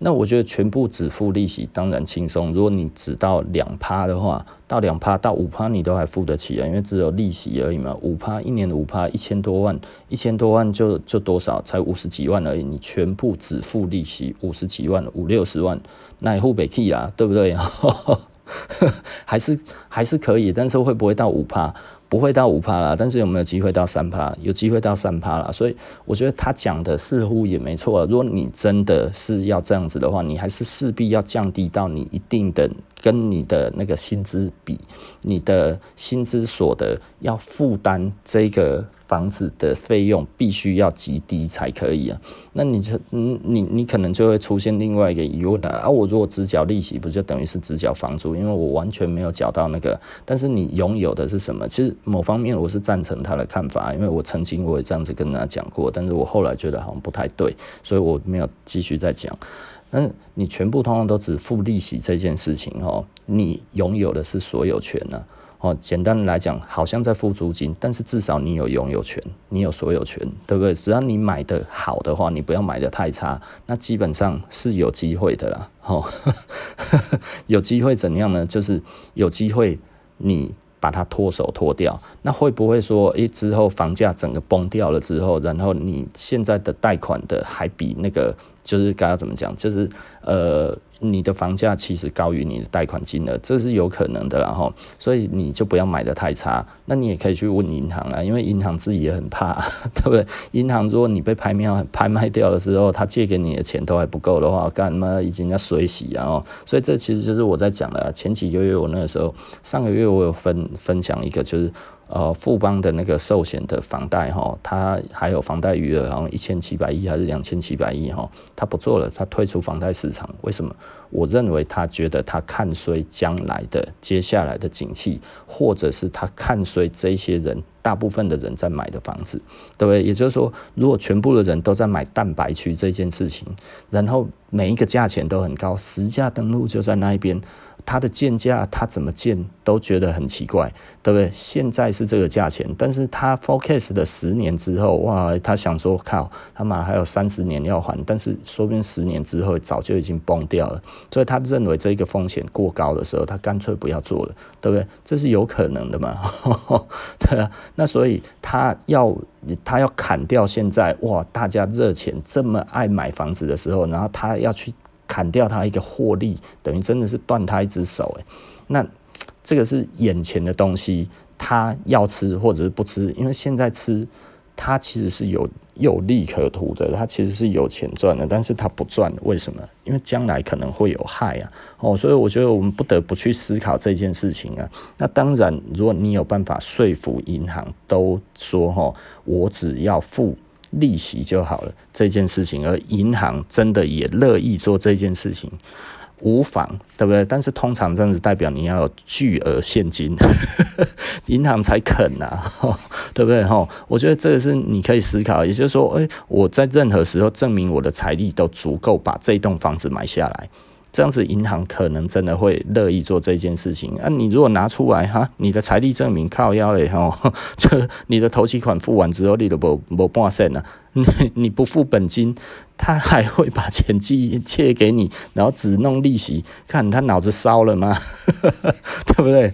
那我觉得全部只付利息当然轻松。如果你只到两趴的话，到两趴到五趴你都还付得起啊，因为只有利息而已嘛。五趴一年的五趴一千多万，一千多万就就多少？才五十几万而已。你全部只付利息五十几万，五六十万，那也付不起啊，对不对？还是还是可以，但是会不会到五趴？不会到五趴啦，但是有没有机会到三趴？有机会到三趴啦，所以我觉得他讲的似乎也没错。如果你真的是要这样子的话，你还是势必要降低到你一定的。跟你的那个薪资比，你的薪资所得要负担这个房子的费用，必须要极低才可以啊。那你就，你你你可能就会出现另外一个疑问了，啊，我如果只缴利息，不就等于是只缴房租？因为我完全没有缴到那个。但是你拥有的是什么？其实某方面我是赞成他的看法，因为我曾经我也这样子跟他讲过，但是我后来觉得好像不太对，所以我没有继续再讲。但你全部通常都只付利息这件事情哦，你拥有的是所有权呢？哦，简单来讲，好像在付租金，但是至少你有拥有权，你有所有权，对不对？只要你买的好的话，你不要买的太差，那基本上是有机会的啦。哦，有机会怎样呢？就是有机会你把它脱手脱掉，那会不会说，诶，之后房价整个崩掉了之后，然后你现在的贷款的还比那个？就是该要怎么讲？就是呃，你的房价其实高于你的贷款金额，这是有可能的，然后所以你就不要买的太差。那你也可以去问银行啊，因为银行自己也很怕，对不对？银行如果你被拍卖拍卖掉的时候，他借给你的钱都还不够的话，干嘛已经要水洗啊？哦，所以这其实就是我在讲的。前几个月我那个时候，上个月我有分分享一个，就是呃，富邦的那个寿险的房贷哈，它还有房贷余额，好像一千七百亿还是两千七百亿哈，它不做了，它退出房贷市场。为什么？我认为他觉得他看衰将来的接下来的景气，或者是他看衰这些人，大部分的人在买的房子，对不对？也就是说，如果全部的人都在买蛋白区这件事情，然后每一个价钱都很高，实价登录就在那一边。他的建价，他怎么建都觉得很奇怪，对不对？现在是这个价钱，但是他 forecast 的十年之后，哇，他想说靠，他妈还有三十年要还，但是说不定十年之后早就已经崩掉了，所以他认为这个风险过高的时候，他干脆不要做了，对不对？这是有可能的嘛？对啊，那所以他要他要砍掉现在哇，大家热钱这么爱买房子的时候，然后他要去。砍掉他一个获利，等于真的是断他一只手诶，那这个是眼前的东西，他要吃或者是不吃，因为现在吃，他其实是有有利可图的，他其实是有钱赚的，但是他不赚，为什么？因为将来可能会有害啊，哦，所以我觉得我们不得不去思考这件事情啊。那当然，如果你有办法说服银行，都说哈，我只要付。利息就好了这件事情，而银行真的也乐意做这件事情，无妨，对不对？但是通常这样子代表你要有巨额现金，银行才肯呐、啊，对不对？哈，我觉得这个是你可以思考，也就是说，诶，我在任何时候证明我的财力都足够把这栋房子买下来。这样子，银行可能真的会乐意做这件事情。啊，你如果拿出来哈，你的财力证明靠腰嘞哈，就你的头期款付完之后，你都无无半仙了，你你不付本金。他还会把钱借借给你，然后只弄利息，看他脑子烧了吗？对不对？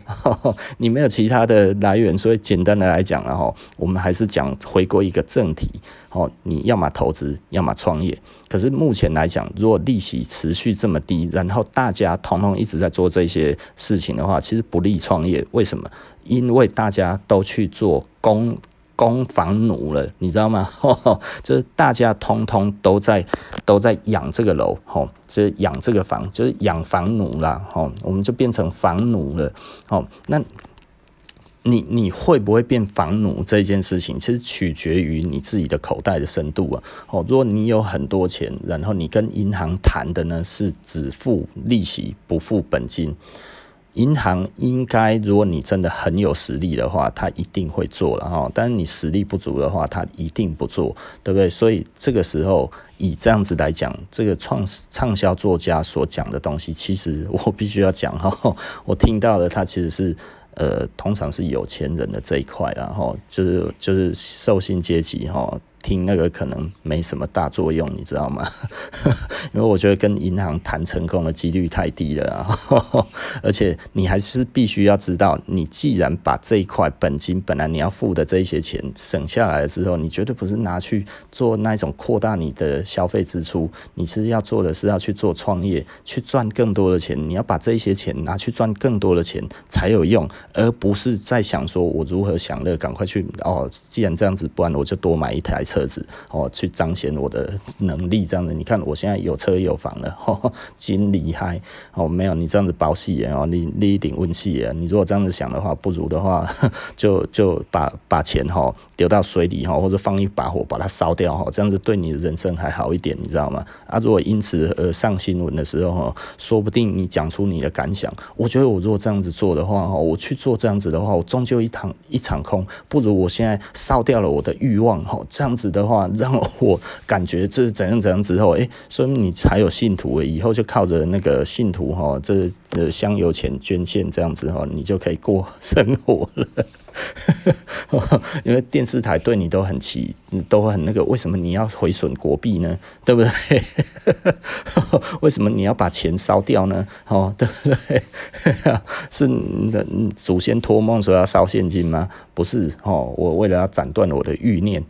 你没有其他的来源，所以简单的来讲，然后我们还是讲回归一个正题。哦，你要么投资，要么创业。可是目前来讲，如果利息持续这么低，然后大家通通一直在做这些事情的话，其实不利创业。为什么？因为大家都去做工。供房奴了，你知道吗？就是大家通通都在都在养这个楼，吼，就是养这个房，就是养房奴啦，吼，我们就变成房奴了，吼。那你你会不会变房奴这件事情，其实取决于你自己的口袋的深度啊。哦，如果你有很多钱，然后你跟银行谈的呢是只付利息不付本金。银行应该，如果你真的很有实力的话，他一定会做了哈。但是你实力不足的话，他一定不做，对不对？所以这个时候，以这样子来讲，这个创畅销作家所讲的东西，其实我必须要讲哈。我听到的，他其实是呃，通常是有钱人的这一块，然后就是就是受薪阶级哈。听那个可能没什么大作用，你知道吗？因为我觉得跟银行谈成功的几率太低了啊！而且你还是必须要知道，你既然把这一块本金本来你要付的这些钱省下来了之后，你绝对不是拿去做那种扩大你的消费支出，你其实要做的是要去做创业，去赚更多的钱。你要把这些钱拿去赚更多的钱才有用，而不是在想说我如何享乐，赶快去哦。既然这样子，不然我就多买一台。车子哦，去彰显我的能力，这样子。你看我现在有车有房了，呵真厉害哦！没有你这样子包戏哦，你你一定运气啊！你如果这样子想的话，不如的话，就就把把钱哈丢到水里哈，或者放一把火把它烧掉哈，这样子对你的人生还好一点，你知道吗？啊，如果因此而上新闻的时候，说不定你讲出你的感想。我觉得我如果这样子做的话哈，我去做这样子的话，我终究一场一场空，不如我现在烧掉了我的欲望哈，这样子。的话，让我感觉这是怎样怎样之后，诶、欸，说明你才有信徒，以后就靠着那个信徒哈，这呃香油钱捐献这样子哈，你就可以过生活了。因为电视台对你都很奇，都很那个，为什么你要毁损国币呢？对不对？为什么你要把钱烧掉呢？哦，对不对？是祖先托梦说要烧现金吗？不是哦，我为了要斩断我的欲念，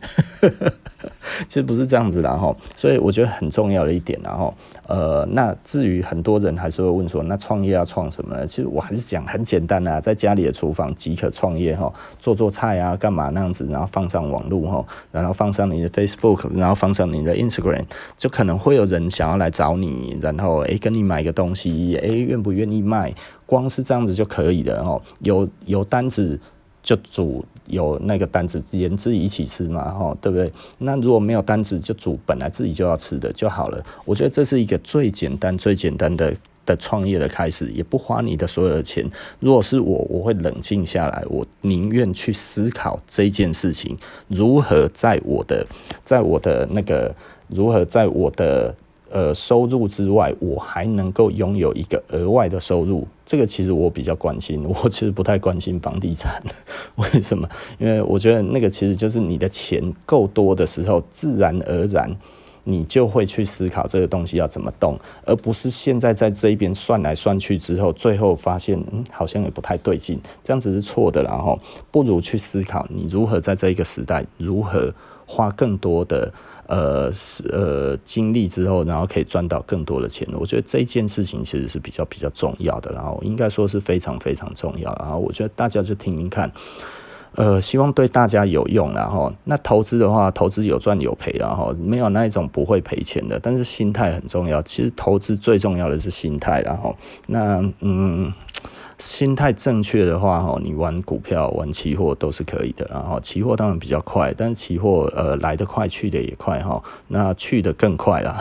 其实不是这样子的哈。所以我觉得很重要的一点，然后呃，那至于很多人还是会问说，那创业要创什么呢？其实我还是讲很简单啊，在家里的厨房即可创业哈。做做菜啊，干嘛那样子，然后放上网络哈，然后放上你的 Facebook，然后放上你的 Instagram，就可能会有人想要来找你，然后诶跟你买个东西，诶愿不愿意卖？光是这样子就可以了哦，有有单子就煮有那个单子连自己一起吃嘛，哈，对不对？那如果没有单子，就煮本来自己就要吃的就好了。我觉得这是一个最简单、最简单的的创业的开始，也不花你的所有的钱。如果是我，我会冷静下来，我宁愿去思考这件事情如何在我的，在我的那个，如何在我的。呃，收入之外，我还能够拥有一个额外的收入，这个其实我比较关心。我其实不太关心房地产，为什么？因为我觉得那个其实就是你的钱够多的时候，自然而然你就会去思考这个东西要怎么动，而不是现在在这一边算来算去之后，最后发现嗯好像也不太对劲，这样子是错的。然后不如去思考你如何在这一个时代如何。花更多的呃是呃精力之后，然后可以赚到更多的钱。我觉得这件事情其实是比较比较重要的，然后应该说是非常非常重要。然后我觉得大家就听听看，呃，希望对大家有用。然后那投资的话，投资有赚有赔，然后没有那一种不会赔钱的。但是心态很重要，其实投资最重要的是心态。然后那嗯。心态正确的话，哈，你玩股票、玩期货都是可以的。然后期货当然比较快，但是期货呃来得快，去的也快哈。那去的更快啦。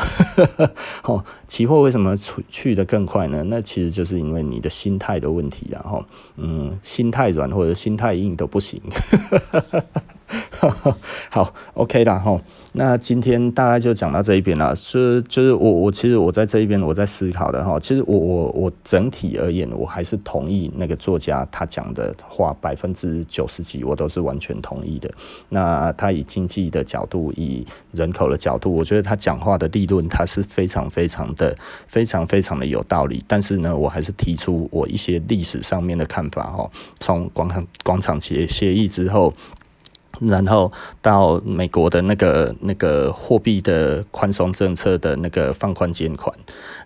哦，期货为什么去去的更快呢？那其实就是因为你的心态的问题。然后，嗯，心态软或者心态硬都不行。好，OK 啦哈。那今天大概就讲到这一边了。是，就是我我其实我在这一边我在思考的哈。其实我我我整体而言，我还是同意那个作家他讲的话，百分之九十几我都是完全同意的。那他以经济的角度，以人口的角度，我觉得他讲话的立论他是非常非常的非常非常的有道理。但是呢，我还是提出我一些历史上面的看法哈。从广场广场协协议之后。然后到美国的那个那个货币的宽松政策的那个放宽减款，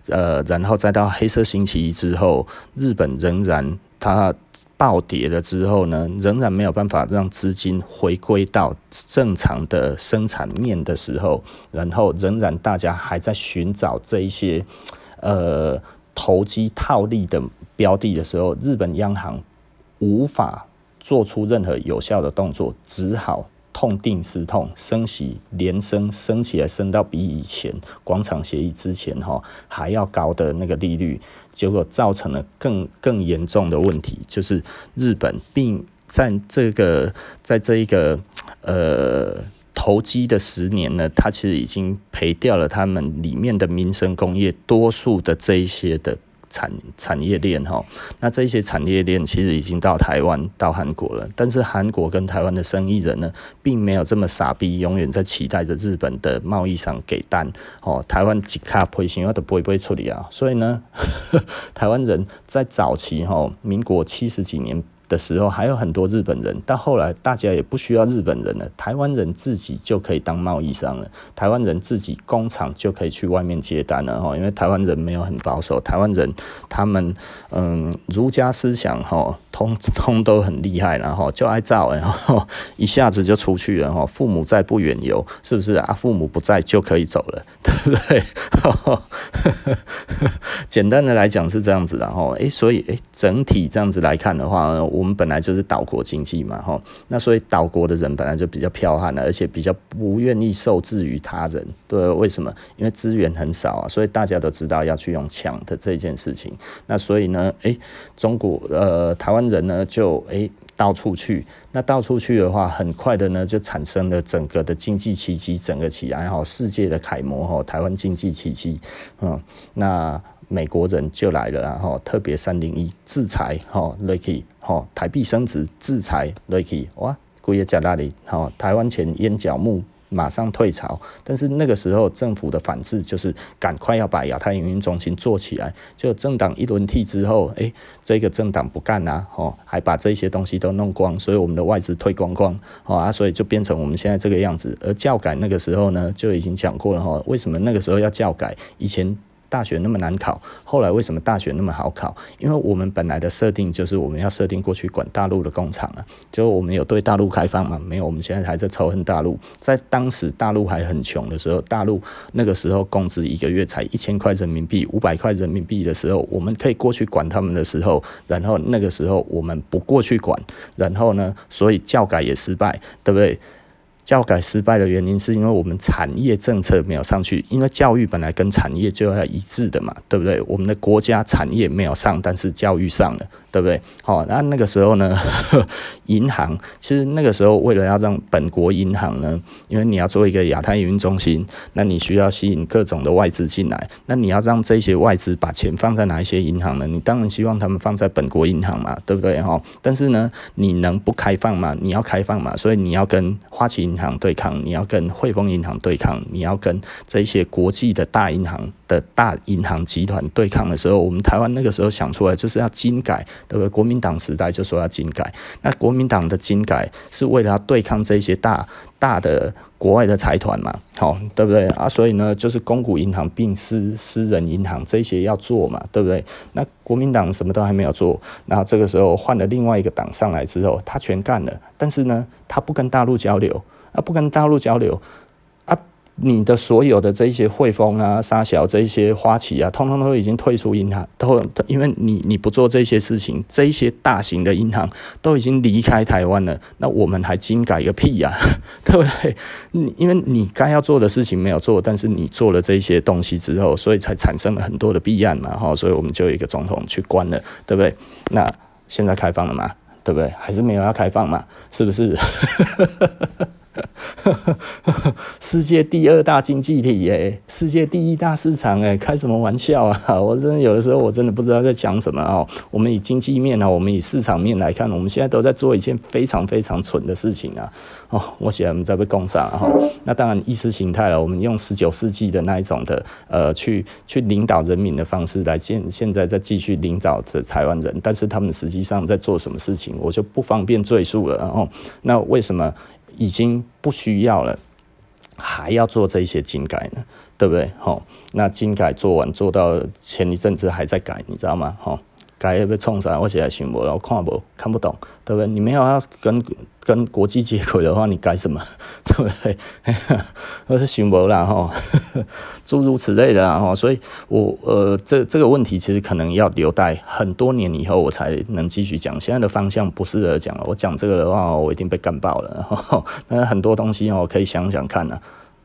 呃，然后再到黑色星期一之后，日本仍然它暴跌了之后呢，仍然没有办法让资金回归到正常的生产面的时候，然后仍然大家还在寻找这一些呃投机套利的标的的时候，日本央行无法。做出任何有效的动作，只好痛定思痛，升息连升，升起来升到比以前广场协议之前哈还要高的那个利率，结果造成了更更严重的问题，就是日本并在这个在这一个呃投机的十年呢，它其实已经赔掉了他们里面的民生工业多数的这一些的。产产业链哈，那这些产业链其实已经到台湾、到韩国了，但是韩国跟台湾的生意人呢，并没有这么傻逼，永远在期待着日本的贸易商给单哦。台湾几卡赔钱，我都不会不会处理啊。所以呢，台湾人在早期哈，民国七十几年。的时候还有很多日本人，到后来大家也不需要日本人了，台湾人自己就可以当贸易商了，台湾人自己工厂就可以去外面接单了哈，因为台湾人没有很保守，台湾人他们嗯儒家思想哈。通通都很厉害，然后就爱造，然后一下子就出去了哈。父母在不远游，是不是啊？父母不在就可以走了，对不对？简单的来讲是这样子的哈。诶，所以诶，整体这样子来看的话，我我们本来就是岛国经济嘛哈。那所以岛国的人本来就比较剽悍了，而且比较不愿意受制于他人。对，为什么？因为资源很少啊，所以大家都知道要去用抢的这件事情。那所以呢，诶，中国呃台湾。人呢就诶、到处去，那到处去的话，很快的呢就产生了整个的经济奇迹，整个起来哈，世界的楷模哈，台湾经济奇迹，嗯，那美国人就来了，然后特别三零一制裁哈，Lucky 哈，台币升值制裁 Lucky 哇，贵也加那里哈，台湾前烟角木。马上退潮，但是那个时候政府的反制就是赶快要把亚太营运中心做起来。就政党一轮替之后，诶、欸，这个政党不干啊，哦，还把这些东西都弄光，所以我们的外资退光光，哦啊，所以就变成我们现在这个样子。而教改那个时候呢，就已经讲过了哈，为什么那个时候要教改？以前。大学那么难考？后来为什么大学那么好考？因为我们本来的设定就是我们要设定过去管大陆的工厂啊，就我们有对大陆开放吗？没有，我们现在还在仇恨大陆。在当时大陆还很穷的时候，大陆那个时候工资一个月才一千块人民币，五百块人民币的时候，我们可以过去管他们的时候，然后那个时候我们不过去管，然后呢，所以教改也失败，对不对？教改失败的原因是因为我们产业政策没有上去，因为教育本来跟产业就要一致的嘛，对不对？我们的国家产业没有上，但是教育上了。对不对？好，那那个时候呢，银行其实那个时候为了要让本国银行呢，因为你要做一个亚太营运中心，那你需要吸引各种的外资进来，那你要让这些外资把钱放在哪一些银行呢？你当然希望他们放在本国银行嘛，对不对？哈，但是呢，你能不开放吗？你要开放嘛，所以你要跟花旗银行对抗，你要跟汇丰银行对抗，你要跟这些国际的大银行的大银行集团对抗的时候，我们台湾那个时候想出来就是要金改。对不对？国民党时代就说要金改，那国民党的金改是为了要对抗这些大大的国外的财团嘛，好，对不对啊？所以呢，就是公股银行并私私人银行这些要做嘛，对不对？那国民党什么都还没有做，然后这个时候换了另外一个党上来之后，他全干了，但是呢，他不跟大陆交流，啊，不跟大陆交流。你的所有的这些汇丰啊、沙小这些花旗啊，通通都已经退出银行，都因为你你不做这些事情，这些大型的银行都已经离开台湾了，那我们还金改个屁呀、对不对？你因为你该要做的事情没有做，但是你做了这些东西之后，所以才产生了很多的弊案嘛，哈，所以我们就有一个总统去关了，对不对？那现在开放了吗？对不对？还是没有要开放嘛？是不是？世界第二大经济体耶，世界第一大市场哎，开什么玩笑啊！我真的有的时候我真的不知道在讲什么哦。我们以经济面啊，我们以市场面来看，我们现在都在做一件非常非常蠢的事情啊！哦，我写我们在被攻上哈。那当然意识形态了，我们用十九世纪的那一种的呃，去去领导人民的方式来现现在在继续领导着台湾人，但是他们实际上在做什么事情，我就不方便赘述了。然后那为什么？已经不需要了，还要做这些精改呢，对不对？吼，那精改做完，做到前一阵子还在改，你知道吗？吼。改要被冲上，我现在想无，我看无看不懂，对不对？你没有要跟跟国际接轨的话，你改什么？对不对？我是想不啦哈，诸如此类的哈，所以我呃，这这个问题其实可能要留待很多年以后我才能继续讲。现在的方向不适合讲了，我讲这个的话，我一定被干爆了。那很多东西哦，可以想想看呢，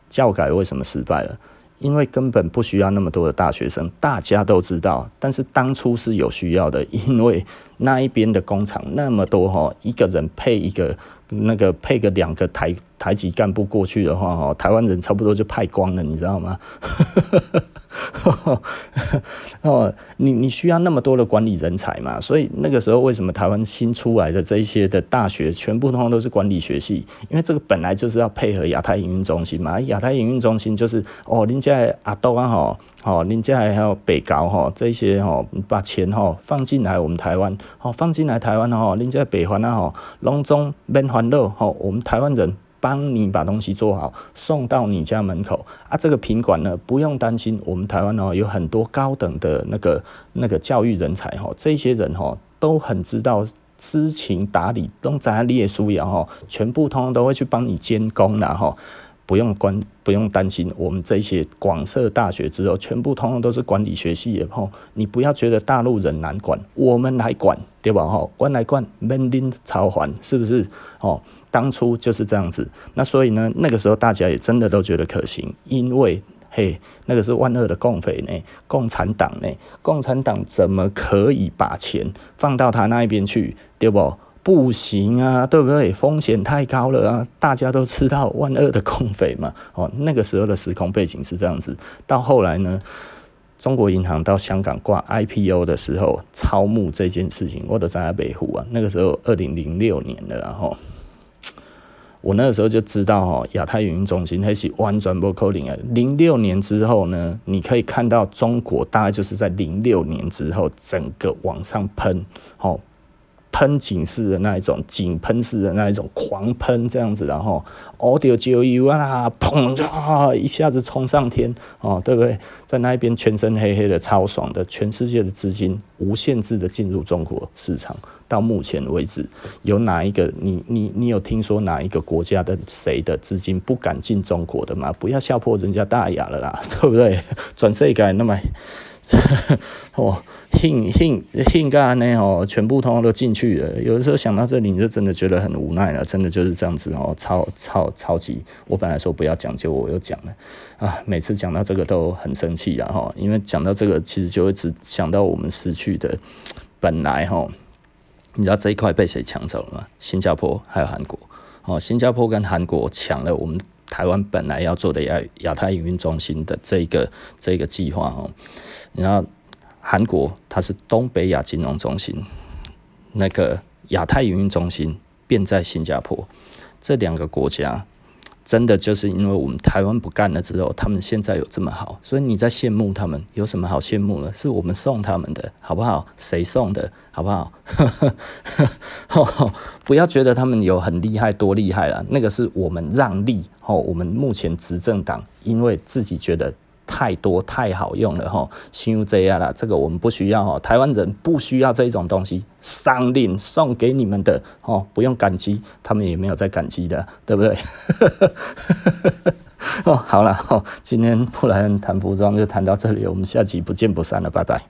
教改为什么失败了？因为根本不需要那么多的大学生，大家都知道。但是当初是有需要的，因为那一边的工厂那么多哈，一个人配一个。那个配个两个台台籍干部过去的话，哈，台湾人差不多就派光了，你知道吗？哦，你你需要那么多的管理人才嘛？所以那个时候为什么台湾新出来的这一些的大学全部通通都是管理学系？因为这个本来就是要配合亚太营运中心嘛。亚太营运中心就是哦，人家阿东啊哈。哦，人家还有北高哈，这些哈，把钱哈放进来我们台湾，哦放进来台湾哈，人家北环啊哈，隆中免欢乐哈，我们台湾人帮你把东西做好，送到你家门口啊。这个品管呢，不用担心，我们台湾哦有很多高等的那个那个教育人才哈，这些人哈都很知道知情达理，都在列书呀哈，全部通通都会去帮你监工的哈。不用关，不用担心，我们这些广设大学之后，全部通通都是管理学系的吼。你不要觉得大陆人难管，我们来管，对吧？吼，管来管，免恁操烦，是不是？哦，当初就是这样子。那所以呢，那个时候大家也真的都觉得可行，因为嘿，那个是万恶的共匪呢，共产党呢，共产党怎么可以把钱放到他那一边去，对不？不行啊，对不对？风险太高了啊！大家都知道万恶的共匪嘛。哦，那个时候的时空背景是这样子。到后来呢，中国银行到香港挂 IPO 的时候，超募这件事情，我都在北湖啊。那个时候，二零零六年的，然后我那个时候就知道哦，亚太营运中心它是完全不可能的。零六年之后呢，你可以看到中国大概就是在零六年之后整个往上喷，哦。喷井式的那一种，井喷式的那一种狂喷这样子，然后哦，丢就油啊，砰啊，一下子冲上天哦，对不对？在那边全身黑黑的，超爽的，全世界的资金无限制的进入中国市场。到目前为止，有哪一个你你你有听说哪一个国家的谁的资金不敢进中国的吗？不要笑破人家大牙了啦，对不对？转世界那么。哦，兴兴兴干呢？哦，全部通通都进去了。有的时候想到这里，你就真的觉得很无奈了。真的就是这样子哦，超超超级。我本来说不要讲，结果我又讲了啊。每次讲到这个都很生气啊！哈，因为讲到这个，其实就会只想到我们失去的本来哈。你知道这一块被谁抢走了吗？新加坡还有韩国。哦，新加坡跟韩国抢了我们台湾本来要做的亚亚太营运中心的这个这个计划哈。然后韩国它是东北亚金融中心，那个亚太营运中心便在新加坡，这两个国家真的就是因为我们台湾不干了之后，他们现在有这么好，所以你在羡慕他们，有什么好羡慕的？是我们送他们的，好不好？谁送的，好不好？不要觉得他们有很厉害，多厉害了，那个是我们让利哦。我们目前执政党因为自己觉得。太多太好用了哈，信用这样啦，这个我们不需要哦，台湾人不需要这种东西，赏领送给你们的哦，不用感激，他们也没有在感激的，对不对？哦，好了，今天布莱恩谈服装就谈到这里，我们下集不见不散了，拜拜。